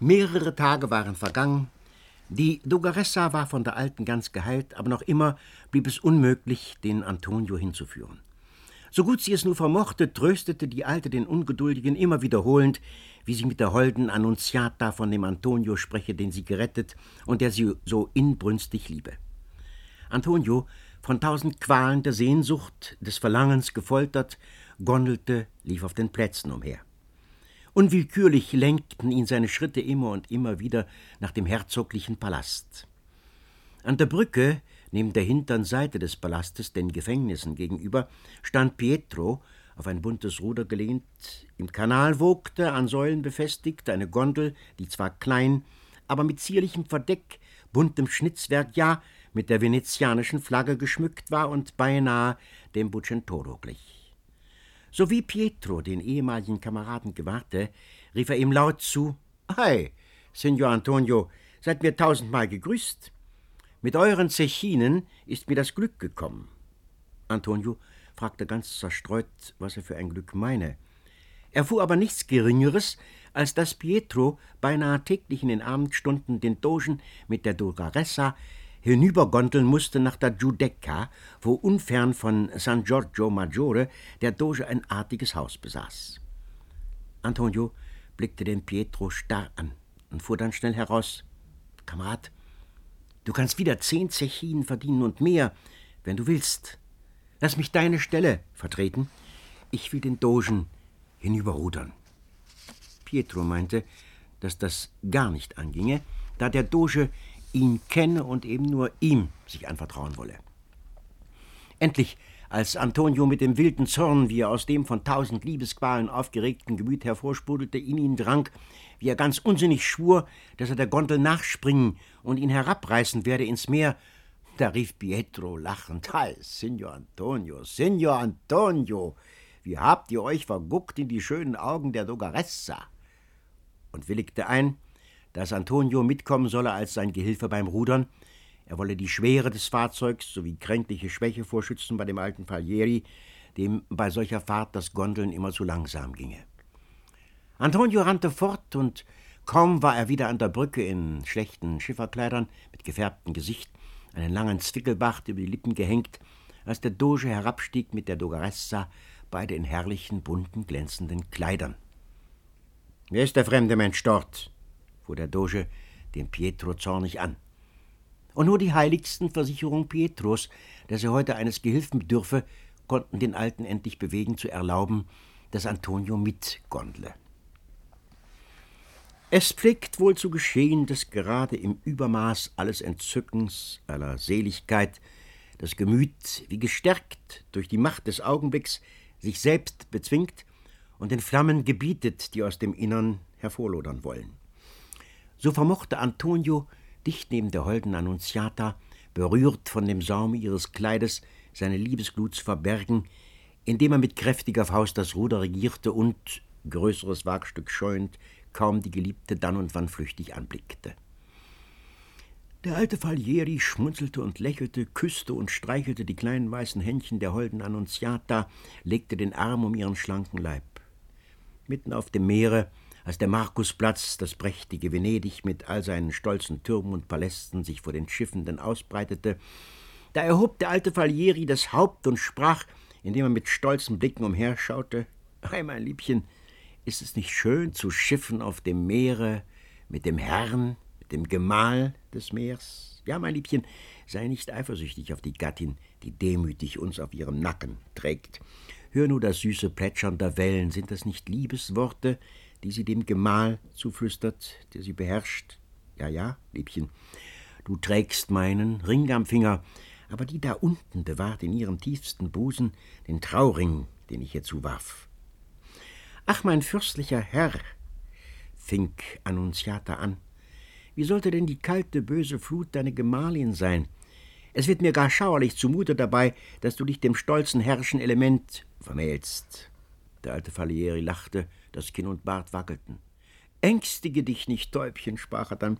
Mehrere Tage waren vergangen. Die Dogaressa war von der Alten ganz geheilt, aber noch immer blieb es unmöglich, den Antonio hinzuführen. So gut sie es nur vermochte, tröstete die Alte den Ungeduldigen immer wiederholend, wie sie mit der holden Annunziata von dem Antonio spreche, den sie gerettet und der sie so inbrünstig liebe. Antonio, von tausend Qualen der Sehnsucht, des Verlangens gefoltert, gondelte, lief auf den Plätzen umher. Unwillkürlich lenkten ihn seine Schritte immer und immer wieder nach dem herzoglichen Palast. An der Brücke, neben der hintern Seite des Palastes, den Gefängnissen gegenüber, stand Pietro, auf ein buntes Ruder gelehnt. Im Kanal wogte, an Säulen befestigt, eine Gondel, die zwar klein, aber mit zierlichem Verdeck, buntem Schnitzwerk, ja, mit der venezianischen Flagge geschmückt war und beinahe dem Bucentoro glich. So wie Pietro den ehemaligen Kameraden gewahrte, rief er ihm laut zu: Hi, Signor Antonio, seid mir tausendmal gegrüßt. Mit euren Zechinen ist mir das Glück gekommen. Antonio fragte ganz zerstreut, was er für ein Glück meine. Erfuhr aber nichts Geringeres, als dass Pietro beinahe täglich in den Abendstunden den Dogen mit der Dogaressa hinübergondeln musste nach der Giudecca, wo unfern von San Giorgio Maggiore der Doge ein artiges Haus besaß. Antonio blickte den Pietro starr an und fuhr dann schnell heraus: Kamerad, du kannst wieder zehn Zechinen verdienen und mehr, wenn du willst. Lass mich deine Stelle vertreten. Ich will den Dogen hinüberrudern. Pietro meinte, dass das gar nicht anginge, da der Doge ihn kenne und eben nur ihm sich anvertrauen wolle. Endlich, als Antonio mit dem wilden Zorn, wie er aus dem von tausend Liebesqualen aufgeregten Gemüt hervorsprudelte, in ihn drang, wie er ganz unsinnig schwur, dass er der Gondel nachspringen und ihn herabreißen werde ins Meer, da rief Pietro lachend: Hi, Signor Antonio, Signor Antonio, wie habt ihr euch verguckt in die schönen Augen der Dogaressa? Und willigte ein, dass Antonio mitkommen solle als sein Gehilfe beim Rudern. Er wolle die Schwere des Fahrzeugs sowie kränkliche Schwäche vorschützen bei dem alten Falieri, dem bei solcher Fahrt das Gondeln immer zu langsam ginge. Antonio rannte fort und kaum war er wieder an der Brücke in schlechten Schifferkleidern mit gefärbtem Gesicht, einen langen Zwickelbart über die Lippen gehängt, als der Doge herabstieg mit der Dogaressa, beide in herrlichen, bunten, glänzenden Kleidern. Wer ist der fremde Mensch dort? Fuhr der Doge den Pietro zornig an. Und nur die heiligsten Versicherungen Pietros, dass er heute eines Gehilfen bedürfe, konnten den Alten endlich bewegen, zu erlauben, dass Antonio mitgondle. Es pflegt wohl zu geschehen, dass gerade im Übermaß alles Entzückens, aller Seligkeit, das Gemüt, wie gestärkt durch die Macht des Augenblicks, sich selbst bezwingt und den Flammen gebietet, die aus dem Innern hervorlodern wollen. So vermochte Antonio, dicht neben der holden Annunziata, berührt von dem Saume ihres Kleides, seine Liebesglut zu verbergen, indem er mit kräftiger Faust das Ruder regierte und, größeres Wagstück scheuend, kaum die Geliebte dann und wann flüchtig anblickte. Der alte Falieri schmunzelte und lächelte, küsste und streichelte die kleinen weißen Händchen der holden Annunziata, legte den Arm um ihren schlanken Leib. Mitten auf dem Meere, als der Markusplatz, das prächtige Venedig mit all seinen stolzen Türmen und Palästen sich vor den Schiffenden ausbreitete, da erhob der alte Falieri das Haupt und sprach, indem er mit stolzen Blicken umherschaute: Ei, mein Liebchen, ist es nicht schön zu schiffen auf dem Meere mit dem Herrn, mit dem Gemahl des Meers? Ja, mein Liebchen, sei nicht eifersüchtig auf die Gattin, die demütig uns auf ihrem Nacken trägt. Hör nur das süße Plätschern der Wellen, sind das nicht Liebesworte, die sie dem Gemahl zuflüstert, der sie beherrscht? Ja, ja, Liebchen, du trägst meinen Ring am Finger, aber die da unten bewahrt in ihrem tiefsten Busen den Trauring, den ich ihr zuwarf. Ach, mein fürstlicher Herr, fing Annunziata an, wie sollte denn die kalte, böse Flut deine Gemahlin sein? Es wird mir gar schauerlich zumute dabei, dass du dich dem stolzen herrschen Element vermählst. Der alte Falieri lachte, das Kinn und Bart wackelten. Ängstige dich nicht, Täubchen, sprach er dann.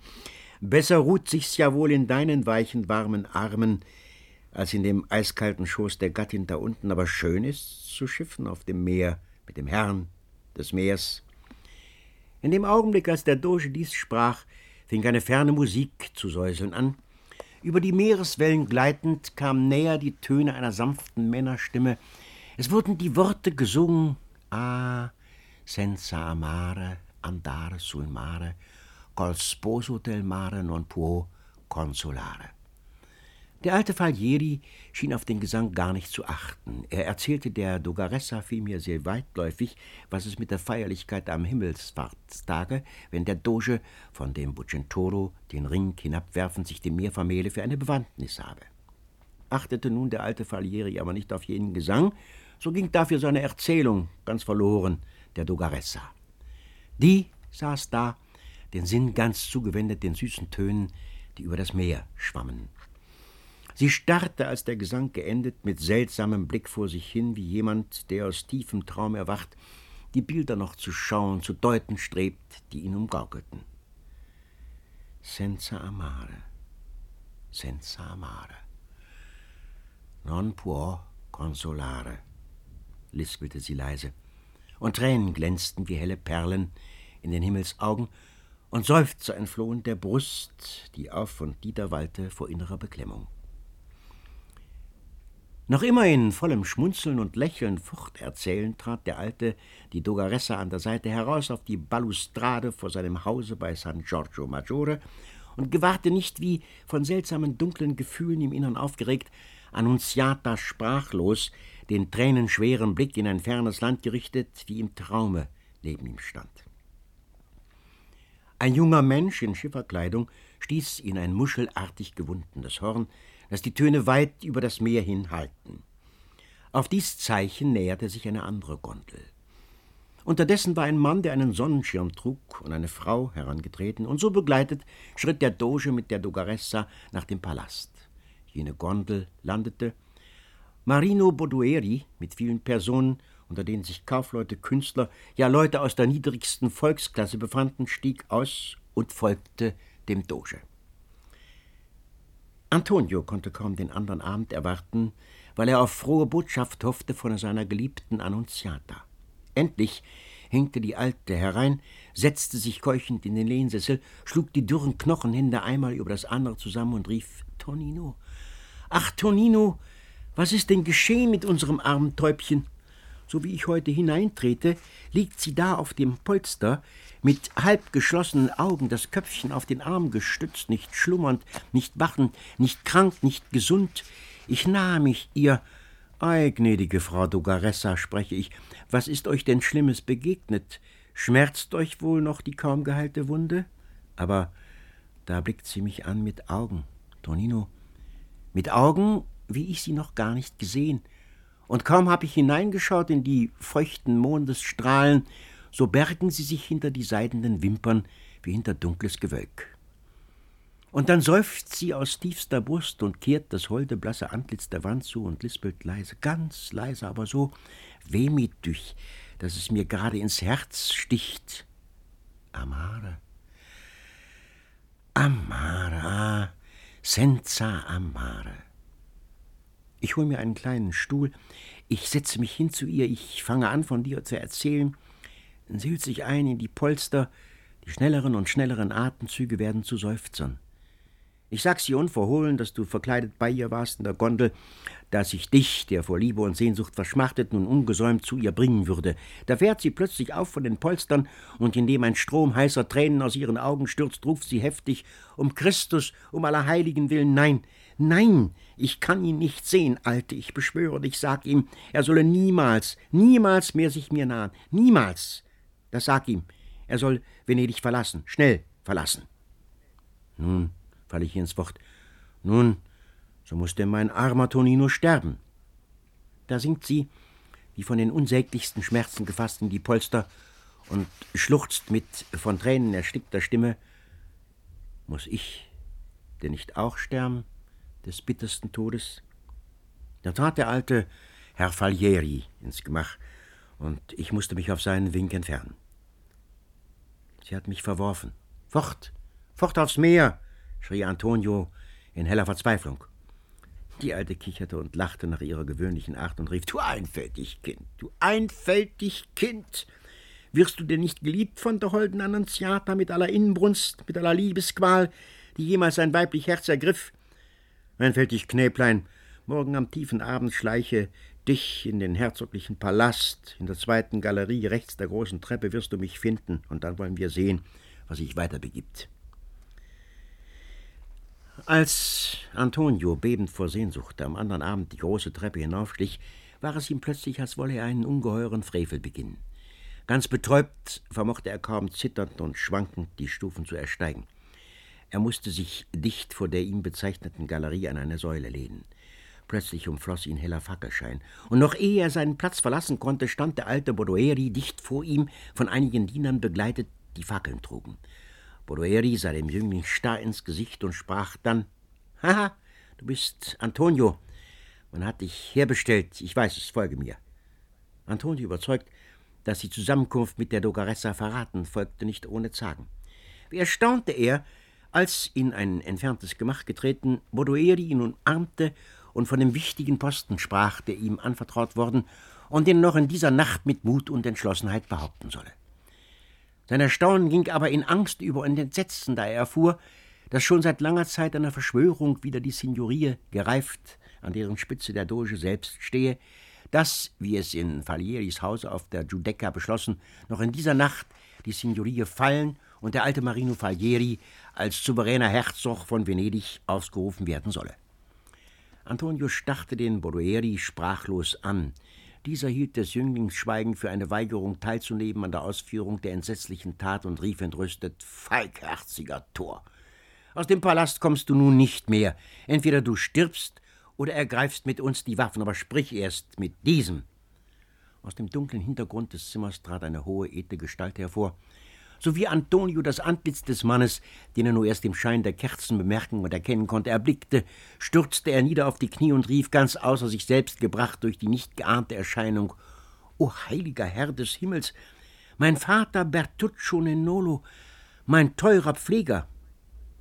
Besser ruht sich's ja wohl in deinen weichen, warmen Armen, als in dem eiskalten Schoß der Gattin da unten, aber schön ist's zu schiffen auf dem Meer mit dem Herrn, des Meers. In dem Augenblick, als der Doge dies sprach, fing eine ferne Musik zu säuseln an. Über die Meereswellen gleitend kamen näher die Töne einer sanften Männerstimme. Es wurden die Worte gesungen: Ah, senza amare, andare sul mare, col sposo del mare non può consolare. Der alte Falieri schien auf den Gesang gar nicht zu achten. Er erzählte der Dogaressa vielmehr sehr weitläufig, was es mit der Feierlichkeit am Himmelsfahrtstage, wenn der Doge von dem Bucentoro den Ring hinabwerfend sich dem Meer vermähle, für eine Bewandtnis habe. Achtete nun der alte Falieri aber nicht auf jenen Gesang, so ging dafür seine Erzählung ganz verloren, der Dogaressa. Die saß da, den Sinn ganz zugewendet den süßen Tönen, die über das Meer schwammen. Sie starrte, als der Gesang geendet, mit seltsamem Blick vor sich hin, wie jemand, der aus tiefem Traum erwacht, die Bilder noch zu schauen, zu deuten strebt, die ihn umgaukelten. Senza amare, senza amare, non può consolare, lispelte sie leise, und Tränen glänzten wie helle Perlen in den Himmelsaugen, und Seufzer entflohen der Brust, die auf und niederwallte vor innerer Beklemmung. Noch immer in vollem Schmunzeln und Lächeln forterzählend trat der Alte die Dogaressa an der Seite heraus auf die Balustrade vor seinem Hause bei San Giorgio Maggiore und gewahrte nicht, wie, von seltsamen dunklen Gefühlen im Innern aufgeregt, Annunziata sprachlos, den tränenschweren Blick in ein fernes Land gerichtet, wie im Traume neben ihm stand. Ein junger Mensch in Schifferkleidung stieß in ein muschelartig gewundenes Horn, dass die Töne weit über das Meer hin halten. Auf dies Zeichen näherte sich eine andere Gondel. Unterdessen war ein Mann, der einen Sonnenschirm trug, und eine Frau herangetreten, und so begleitet schritt der Doge mit der Dogaressa nach dem Palast. Jene Gondel landete. Marino Bodueri mit vielen Personen, unter denen sich Kaufleute, Künstler, ja Leute aus der niedrigsten Volksklasse befanden, stieg aus und folgte dem Doge. Antonio konnte kaum den anderen Abend erwarten, weil er auf frohe Botschaft hoffte von seiner geliebten Annunziata. Endlich hinkte die Alte herein, setzte sich keuchend in den Lehnsessel, schlug die dürren Knochenhände einmal über das andere zusammen und rief Tonino. Ach, Tonino, was ist denn geschehen mit unserem armen Täubchen? So wie ich heute hineintrete, liegt sie da auf dem Polster, mit halb geschlossenen Augen, das Köpfchen auf den Arm gestützt, nicht schlummernd, nicht wachend, nicht krank, nicht gesund. Ich nahe mich ihr. Ei, gnädige Frau Dogaressa, spreche ich, was ist euch denn Schlimmes begegnet? Schmerzt euch wohl noch die kaum geheilte Wunde? Aber da blickt sie mich an mit Augen, Tonino, mit Augen, wie ich sie noch gar nicht gesehen. Und kaum hab ich hineingeschaut in die feuchten Mondesstrahlen, so bergen sie sich hinter die seidenen Wimpern wie hinter dunkles Gewölk. Und dann seufzt sie aus tiefster Brust und kehrt das holde, blasse Antlitz der Wand zu und lispelt leise, ganz leise, aber so wehmütig, dass es mir gerade ins Herz sticht. Amare. Amare, ah, senza amare. Ich hole mir einen kleinen Stuhl, ich setze mich hin zu ihr, ich fange an, von dir zu erzählen, Sie hüllt sich ein in die Polster, die schnelleren und schnelleren Atemzüge werden zu Seufzern. Ich sag's ihr unverhohlen, dass du verkleidet bei ihr warst in der Gondel, dass ich dich, der vor Liebe und Sehnsucht verschmachtet, nun ungesäumt zu ihr bringen würde. Da fährt sie plötzlich auf von den Polstern, und indem ein Strom heißer Tränen aus ihren Augen stürzt, ruft sie heftig, um Christus, um aller Heiligen willen, nein, nein, ich kann ihn nicht sehen, Alte, ich beschwöre dich, sag ihm, er solle niemals, niemals mehr sich mir nahen, niemals. Das sag ihm. Er soll Venedig verlassen, schnell verlassen. Nun, falle ich ins Wort. Nun, so muss denn mein armer Tonino sterben. Da sinkt sie, wie von den unsäglichsten Schmerzen gefasst in die Polster und schluchzt mit von Tränen erstickter Stimme. Muß ich denn nicht auch sterben, des bittersten Todes? Da trat der alte Herr Falieri ins Gemach, und ich musste mich auf seinen Wink entfernen. Sie hat mich verworfen. Fort, fort aufs Meer, schrie Antonio in heller Verzweiflung. Die Alte kicherte und lachte nach ihrer gewöhnlichen Art und rief: Du einfältig Kind, du einfältig Kind! Wirst du denn nicht geliebt von der holden Annunziata mit aller Inbrunst, mit aller Liebesqual, die jemals ein weiblich Herz ergriff? Einfältig Knäblein, morgen am tiefen Abend schleiche dich in den herzoglichen Palast, in der zweiten Galerie rechts der großen Treppe wirst du mich finden, und dann wollen wir sehen, was sich weiter begibt. Als Antonio bebend vor Sehnsucht am anderen Abend die große Treppe hinaufschlich, war es ihm plötzlich, als wolle er einen ungeheuren Frevel beginnen. Ganz betäubt vermochte er kaum zitternd und schwankend die Stufen zu ersteigen. Er musste sich dicht vor der ihm bezeichneten Galerie an eine Säule lehnen. Plötzlich umfloss ihn heller Fackelschein, und noch ehe er seinen Platz verlassen konnte, stand der alte Bodoeri dicht vor ihm, von einigen Dienern begleitet, die Fackeln trugen. Bodoeri sah dem Jüngling starr ins Gesicht und sprach dann: Haha, du bist Antonio. Man hat dich herbestellt, ich weiß es, folge mir. Antonio, überzeugt, dass die Zusammenkunft mit der Dogaressa verraten, folgte nicht ohne Zagen. Wie erstaunte er, als in ein entferntes Gemach getreten, Bodoeri ihn umarmte und von dem wichtigen Posten sprach, der ihm anvertraut worden und den er noch in dieser Nacht mit Mut und Entschlossenheit behaupten solle. Sein Erstaunen ging aber in Angst über und Entsetzen, da er erfuhr, dass schon seit langer Zeit eine Verschwörung wider die Signorie gereift, an deren Spitze der Doge selbst stehe, dass, wie es in Falieris Hause auf der Giudecca beschlossen, noch in dieser Nacht die Signorie fallen und der alte Marino Falieri als souveräner Herzog von Venedig ausgerufen werden solle. Antonio starrte den Bodoeri sprachlos an. Dieser hielt des Jünglings Schweigen für eine Weigerung teilzunehmen an der Ausführung der entsetzlichen Tat und rief entrüstet: Feigherziger Tor! Aus dem Palast kommst du nun nicht mehr. Entweder du stirbst oder ergreifst mit uns die Waffen, aber sprich erst mit diesem. Aus dem dunklen Hintergrund des Zimmers trat eine hohe, edle Gestalt hervor sowie Antonio das Antlitz des Mannes, den er nur erst im Schein der Kerzen bemerken und erkennen konnte, erblickte, stürzte er nieder auf die Knie und rief, ganz außer sich selbst gebracht durch die nicht geahnte Erscheinung, O heiliger Herr des Himmels, mein Vater Bertuccio Nenolo, mein teurer Pfleger.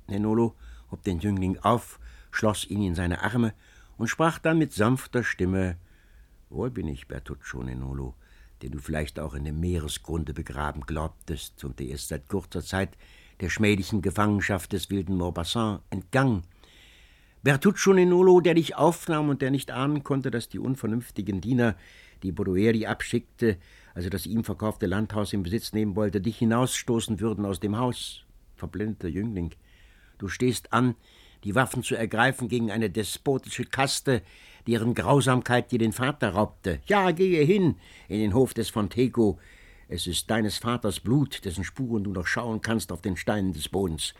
Nenolo hob den Jüngling auf, schloss ihn in seine Arme und sprach dann mit sanfter Stimme Wohl bin ich, Bertuccio Nenolo, den du vielleicht auch in dem Meeresgrunde begraben glaubtest und der erst seit kurzer Zeit der schmählichen Gefangenschaft des wilden Maupassant entgangen. Bertuccio Nenolo, der dich aufnahm und der nicht ahnen konnte, dass die unvernünftigen Diener, die Bodoeri abschickte, also das ihm verkaufte Landhaus in Besitz nehmen wollte, dich hinausstoßen würden aus dem Haus. Verblendeter Jüngling, du stehst an, die Waffen zu ergreifen gegen eine despotische Kaste, deren Grausamkeit dir den Vater raubte. Ja, gehe hin in den Hof des Fontego. Es ist deines Vaters Blut, dessen Spuren du noch schauen kannst auf den Steinen des Bodens.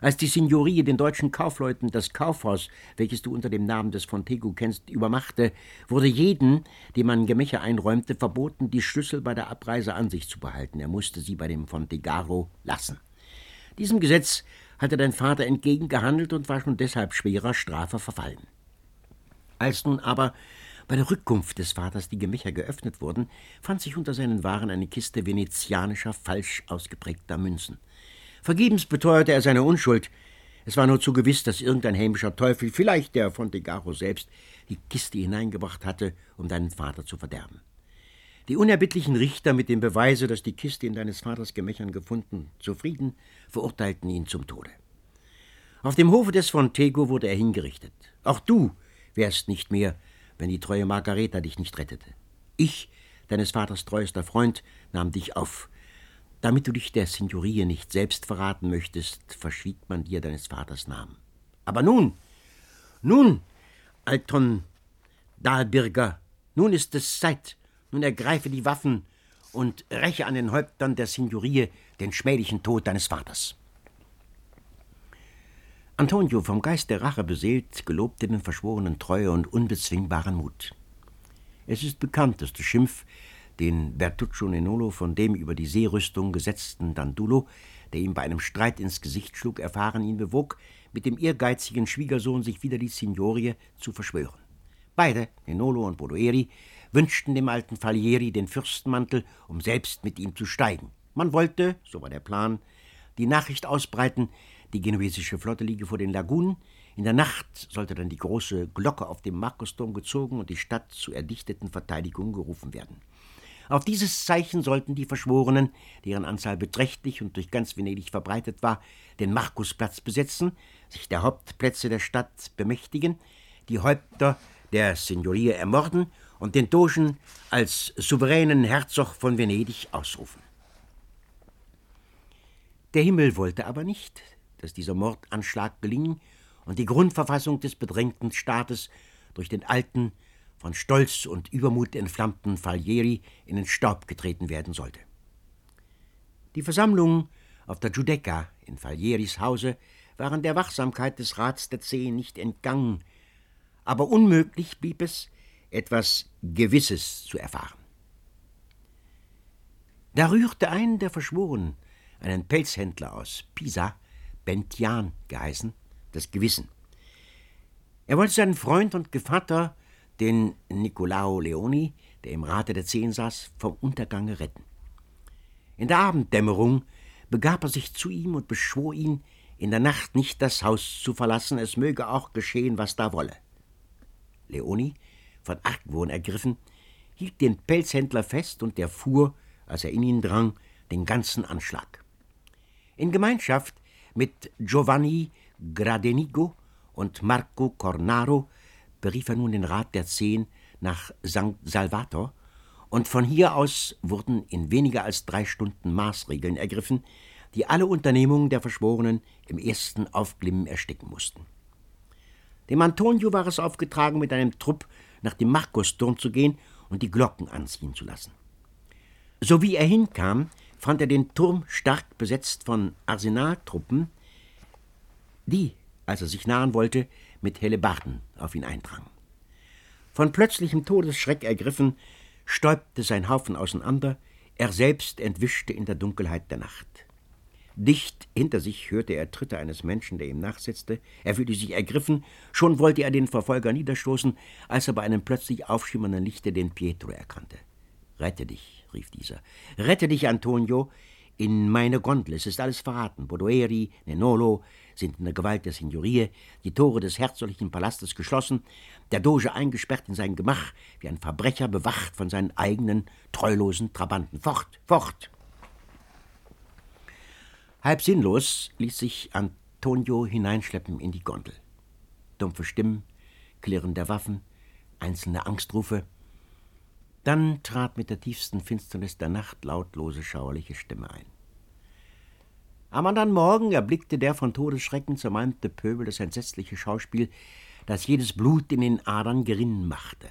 Als die Signorie den deutschen Kaufleuten das Kaufhaus, welches du unter dem Namen des Fontego kennst, übermachte, wurde jeden, dem man Gemächer einräumte, verboten, die Schlüssel bei der Abreise an sich zu behalten. Er musste sie bei dem Fontegaro lassen. Diesem Gesetz hatte dein Vater entgegengehandelt und war schon deshalb schwerer Strafe verfallen. Als nun aber bei der Rückkunft des Vaters die Gemächer geöffnet wurden, fand sich unter seinen Waren eine Kiste venezianischer, falsch ausgeprägter Münzen. Vergebens beteuerte er seine Unschuld. Es war nur zu gewiss, dass irgendein hämischer Teufel, vielleicht der Fontegaro selbst, die Kiste hineingebracht hatte, um deinen Vater zu verderben. Die unerbittlichen Richter mit dem Beweise, dass die Kiste in deines Vaters Gemächern gefunden, zufrieden, verurteilten ihn zum Tode. Auf dem Hofe des Fontego wurde er hingerichtet. Auch du wärst nicht mehr, wenn die treue Margareta dich nicht rettete. Ich, deines Vaters treuester Freund, nahm dich auf. Damit du dich der Signorie nicht selbst verraten möchtest, verschwieg man dir deines Vaters Namen. Aber nun, nun, Alton Dahlbirger, nun ist es Zeit. Nun ergreife die Waffen und räche an den Häuptern der Signorie den schmählichen Tod deines Vaters. Antonio, vom Geist der Rache beseelt, gelobte den Verschworenen Treue und unbezwingbaren Mut. Es ist bekannt, dass der Schimpf, den Bertuccio Nenolo von dem über die Seerüstung gesetzten Dandulo, der ihm bei einem Streit ins Gesicht schlug, erfahren ihn bewog, mit dem ehrgeizigen Schwiegersohn sich wieder die Signorie zu verschwören. Beide, Nenolo und Bodoeri, wünschten dem alten Falieri den Fürstenmantel, um selbst mit ihm zu steigen. Man wollte, so war der Plan, die Nachricht ausbreiten, die genuesische Flotte liege vor den Lagunen. In der Nacht sollte dann die große Glocke auf dem Markusturm gezogen und die Stadt zu erdichteten Verteidigung gerufen werden. Auf dieses Zeichen sollten die Verschworenen, deren Anzahl beträchtlich und durch ganz Venedig verbreitet war, den Markusplatz besetzen, sich der Hauptplätze der Stadt bemächtigen, die Häupter der Signorie ermorden und den Dogen als souveränen Herzog von Venedig ausrufen. Der Himmel wollte aber nicht, dass dieser Mordanschlag gelingen und die Grundverfassung des bedrängten Staates durch den alten, von Stolz und Übermut entflammten Falieri in den Staub getreten werden sollte. Die Versammlungen auf der Giudecca in Falieris Hause waren der Wachsamkeit des Rats der Zehn nicht entgangen, aber unmöglich blieb es, etwas Gewisses zu erfahren. Da rührte ein der Verschworenen, einen Pelzhändler aus Pisa, Bentian geheißen, das Gewissen. Er wollte seinen Freund und Gevatter, den Nicolao Leoni, der im Rate der Zehn saß, vom Untergange retten. In der Abenddämmerung begab er sich zu ihm und beschwor ihn, in der Nacht nicht das Haus zu verlassen, es möge auch geschehen, was da wolle. Leoni, von Argwohn ergriffen, hielt den Pelzhändler fest und der fuhr, als er in ihn drang, den ganzen Anschlag. In Gemeinschaft mit Giovanni Gradenigo und Marco Cornaro berief er nun den Rat der Zehn nach St. Salvator, und von hier aus wurden in weniger als drei Stunden Maßregeln ergriffen, die alle Unternehmungen der Verschworenen im ersten Aufglimmen ersticken mussten. Dem Antonio war es aufgetragen, mit einem Trupp nach dem Markusturm zu gehen und die Glocken anziehen zu lassen. So wie er hinkam, fand er den Turm stark besetzt von Arsenaltruppen, die, als er sich nahen wollte, mit Hellebarden auf ihn eindrangen. Von plötzlichem Todesschreck ergriffen, stäubte sein Haufen auseinander, er selbst entwischte in der Dunkelheit der Nacht. Dicht hinter sich hörte er Tritte eines Menschen, der ihm nachsetzte. Er fühlte sich ergriffen, schon wollte er den Verfolger niederstoßen, als er bei einem plötzlich aufschimmernden Lichte den Pietro erkannte. Rette dich, rief dieser. Rette dich, Antonio. In meine Gondel, es ist alles verraten. Bodoeri, Nenolo sind in der Gewalt der Signorie, die Tore des herzoglichen Palastes geschlossen, der Doge eingesperrt in sein Gemach, wie ein Verbrecher bewacht von seinen eigenen treulosen Trabanten. Fort, fort! Halb sinnlos ließ sich Antonio hineinschleppen in die Gondel. Dumpfe Stimmen, Klirren der Waffen, einzelne Angstrufe – dann trat mit der tiefsten Finsternis der Nacht lautlose, schauerliche Stimme ein. Am anderen Morgen erblickte der von Todesschrecken zermalmte Pöbel das entsetzliche Schauspiel, das jedes Blut in den Adern gerinnen machte.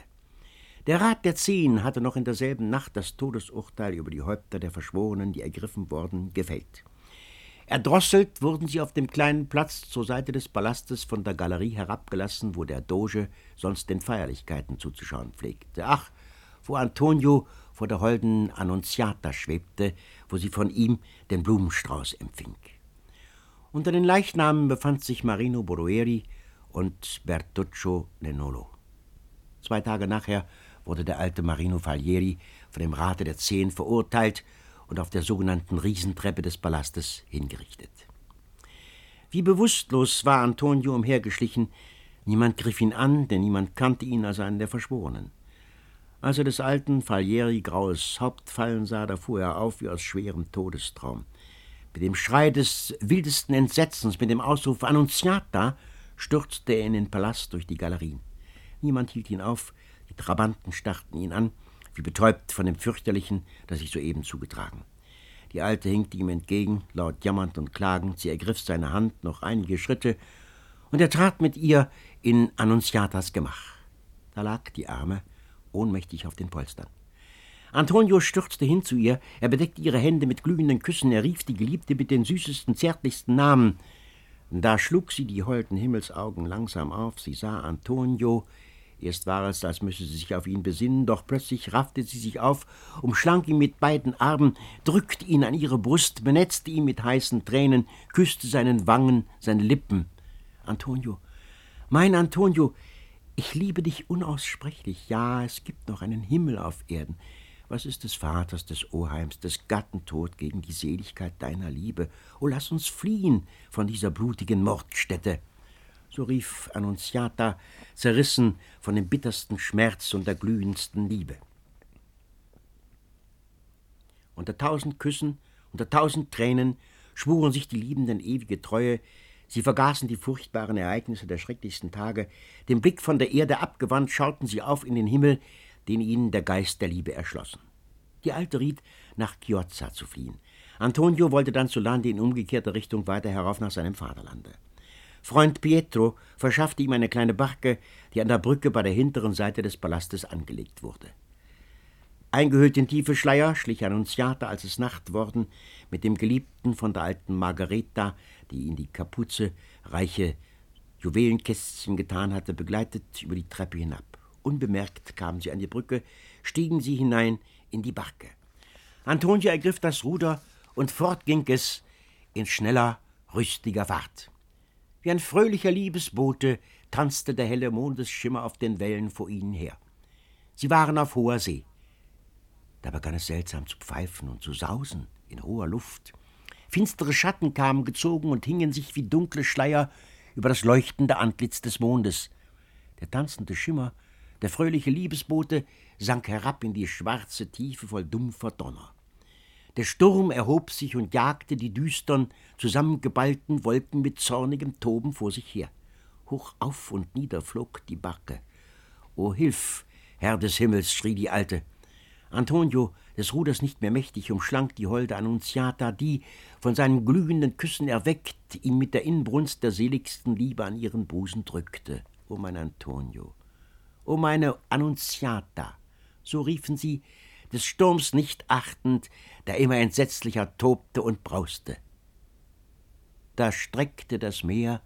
Der Rat der Zehn hatte noch in derselben Nacht das Todesurteil über die Häupter der Verschworenen, die ergriffen wurden, gefällt. Erdrosselt wurden sie auf dem kleinen Platz zur Seite des Palastes von der Galerie herabgelassen, wo der Doge sonst den Feierlichkeiten zuzuschauen pflegte. Ach, wo Antonio vor der holden Annunziata schwebte, wo sie von ihm den Blumenstrauß empfing. Unter den Leichnamen befand sich Marino Borueri und Bertuccio Nenolo. Zwei Tage nachher wurde der alte Marino Falieri von dem Rate der Zehn verurteilt und auf der sogenannten Riesentreppe des Palastes hingerichtet. Wie bewusstlos war Antonio umhergeschlichen, niemand griff ihn an, denn niemand kannte ihn als einen der Verschworenen. Als er des alten Falieri graues Haupt fallen sah, da fuhr er auf wie aus schwerem Todestraum. Mit dem Schrei des wildesten Entsetzens, mit dem Ausruf Annunziata, stürzte er in den Palast durch die Galerien. Niemand hielt ihn auf, die Trabanten starrten ihn an, wie betäubt von dem fürchterlichen, das sich soeben zugetragen. Die Alte hinkte ihm entgegen, laut jammernd und klagend, sie ergriff seine Hand noch einige Schritte, und er trat mit ihr in Annunziatas Gemach. Da lag die Arme, ohnmächtig auf den Polstern. Antonio stürzte hin zu ihr, er bedeckte ihre Hände mit glühenden Küssen, er rief die Geliebte mit den süßesten, zärtlichsten Namen. Da schlug sie die holden Himmelsaugen langsam auf, sie sah Antonio, Erst war es, als müsse sie sich auf ihn besinnen, doch plötzlich raffte sie sich auf, umschlang ihn mit beiden Armen, drückte ihn an ihre Brust, benetzte ihn mit heißen Tränen, küsste seinen Wangen, seine Lippen. Antonio, mein Antonio, ich liebe dich unaussprechlich. Ja, es gibt noch einen Himmel auf Erden. Was ist des Vaters, des Oheims, des Gattentod gegen die Seligkeit deiner Liebe? O lass uns fliehen von dieser blutigen Mordstätte. So rief Annunziata, zerrissen von dem bittersten Schmerz und der glühendsten Liebe. Unter tausend Küssen, unter tausend Tränen schwuren sich die Liebenden ewige Treue, sie vergaßen die furchtbaren Ereignisse der schrecklichsten Tage, den Blick von der Erde abgewandt, schauten sie auf in den Himmel, den ihnen der Geist der Liebe erschlossen. Die Alte riet, nach Chiozza zu fliehen. Antonio wollte dann zu Lande in umgekehrter Richtung weiter herauf nach seinem Vaterlande. Freund Pietro verschaffte ihm eine kleine Barke, die an der Brücke bei der hinteren Seite des Palastes angelegt wurde. Eingehüllt in tiefe Schleier schlich Annunziata, als es Nacht worden, mit dem Geliebten von der alten Margareta, die in die Kapuze reiche Juwelenkästchen getan hatte, begleitet über die Treppe hinab. Unbemerkt kamen sie an die Brücke, stiegen sie hinein in die Barke. Antonia ergriff das Ruder und fort ging es in schneller, rüstiger Fahrt. Wie ein fröhlicher Liebesbote tanzte der helle Mondesschimmer auf den Wellen vor ihnen her. Sie waren auf hoher See. Da begann es seltsam zu pfeifen und zu sausen in hoher Luft. Finstere Schatten kamen gezogen und hingen sich wie dunkle Schleier über das leuchtende Antlitz des Mondes. Der tanzende Schimmer, der fröhliche Liebesbote sank herab in die schwarze Tiefe voll dumpfer Donner. Der Sturm erhob sich und jagte die düstern, zusammengeballten Wolken mit zornigem Toben vor sich her. Hoch auf und nieder flog die Barke. O Hilf, Herr des Himmels, schrie die Alte. Antonio, des Ruders nicht mehr mächtig, umschlang die holde Annunziata, die, von seinen glühenden Küssen erweckt, ihn mit der Inbrunst der seligsten Liebe an ihren Busen drückte. O mein Antonio, o meine Annunziata, so riefen sie, des Sturms nicht achtend, der immer entsetzlicher tobte und brauste. Da streckte das Meer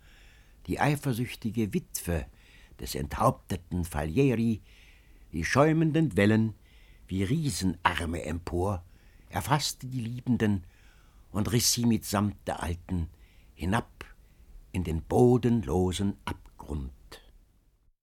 die eifersüchtige Witwe des enthaupteten Falieri die schäumenden Wellen wie Riesenarme empor, erfasste die Liebenden und riß sie mitsamt der Alten hinab in den bodenlosen Abgrund.